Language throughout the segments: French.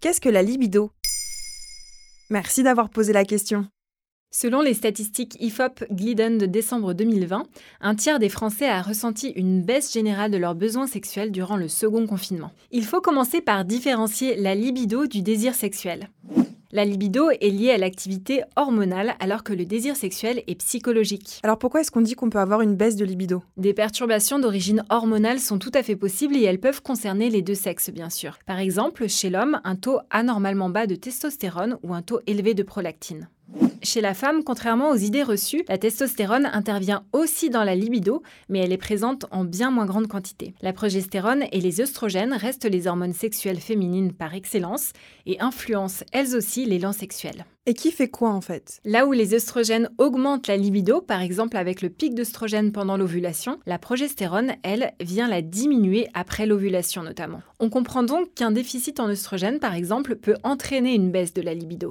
Qu'est-ce que la libido? Merci d'avoir posé la question. Selon les statistiques IFOP Glidden de décembre 2020, un tiers des Français a ressenti une baisse générale de leurs besoins sexuels durant le second confinement. Il faut commencer par différencier la libido du désir sexuel. La libido est liée à l'activité hormonale alors que le désir sexuel est psychologique. Alors pourquoi est-ce qu'on dit qu'on peut avoir une baisse de libido? Des perturbations d'origine hormonale sont tout à fait possibles et elles peuvent concerner les deux sexes bien sûr. Par exemple, chez l'homme, un taux anormalement bas de testostérone ou un taux élevé de prolactine. Chez la femme, contrairement aux idées reçues, la testostérone intervient aussi dans la libido, mais elle est présente en bien moins grande quantité. La progestérone et les œstrogènes restent les hormones sexuelles féminines par excellence et influencent elles aussi l'élan sexuel. Et qui fait quoi en fait? Là où les œstrogènes augmentent la libido, par exemple avec le pic d'œstrogène pendant l'ovulation, la progestérone, elle, vient la diminuer après l'ovulation notamment. On comprend donc qu'un déficit en œstrogène, par exemple, peut entraîner une baisse de la libido.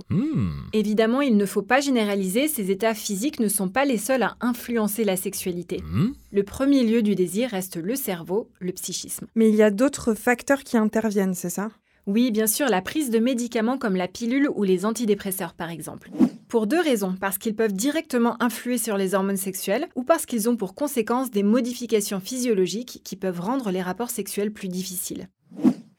Évidemment, il ne faut pas généraliser, ces états physiques ne sont pas les seuls à influencer la sexualité. Le premier lieu du désir reste le cerveau, le psychisme. Mais il y a d'autres facteurs qui interviennent, c'est ça? Oui, bien sûr, la prise de médicaments comme la pilule ou les antidépresseurs par exemple. Pour deux raisons, parce qu'ils peuvent directement influer sur les hormones sexuelles ou parce qu'ils ont pour conséquence des modifications physiologiques qui peuvent rendre les rapports sexuels plus difficiles.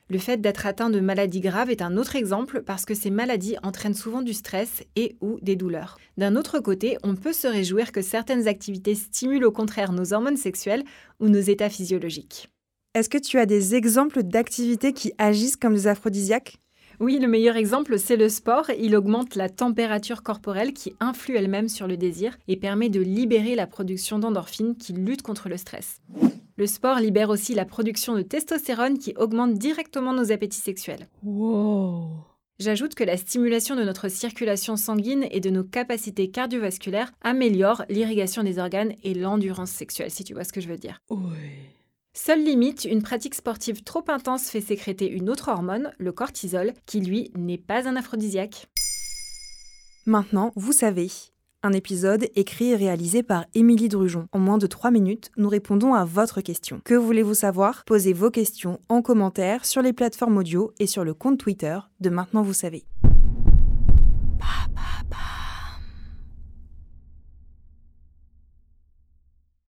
Le fait d'être atteint de maladies graves est un autre exemple parce que ces maladies entraînent souvent du stress et ou des douleurs. D'un autre côté, on peut se réjouir que certaines activités stimulent au contraire nos hormones sexuelles ou nos états physiologiques. Est-ce que tu as des exemples d'activités qui agissent comme des aphrodisiaques? Oui, le meilleur exemple, c'est le sport. Il augmente la température corporelle qui influe elle-même sur le désir et permet de libérer la production d'endorphines qui luttent contre le stress. Le sport libère aussi la production de testostérone qui augmente directement nos appétits sexuels. J'ajoute que la stimulation de notre circulation sanguine et de nos capacités cardiovasculaires améliore l'irrigation des organes et l'endurance sexuelle, si tu vois ce que je veux dire. Seule limite, une pratique sportive trop intense fait sécréter une autre hormone, le cortisol, qui lui n'est pas un aphrodisiaque. Maintenant, vous savez. Un épisode écrit et réalisé par Émilie Drujon. En moins de 3 minutes, nous répondons à votre question. Que voulez-vous savoir? Posez vos questions en commentaire sur les plateformes audio et sur le compte Twitter de Maintenant vous savez.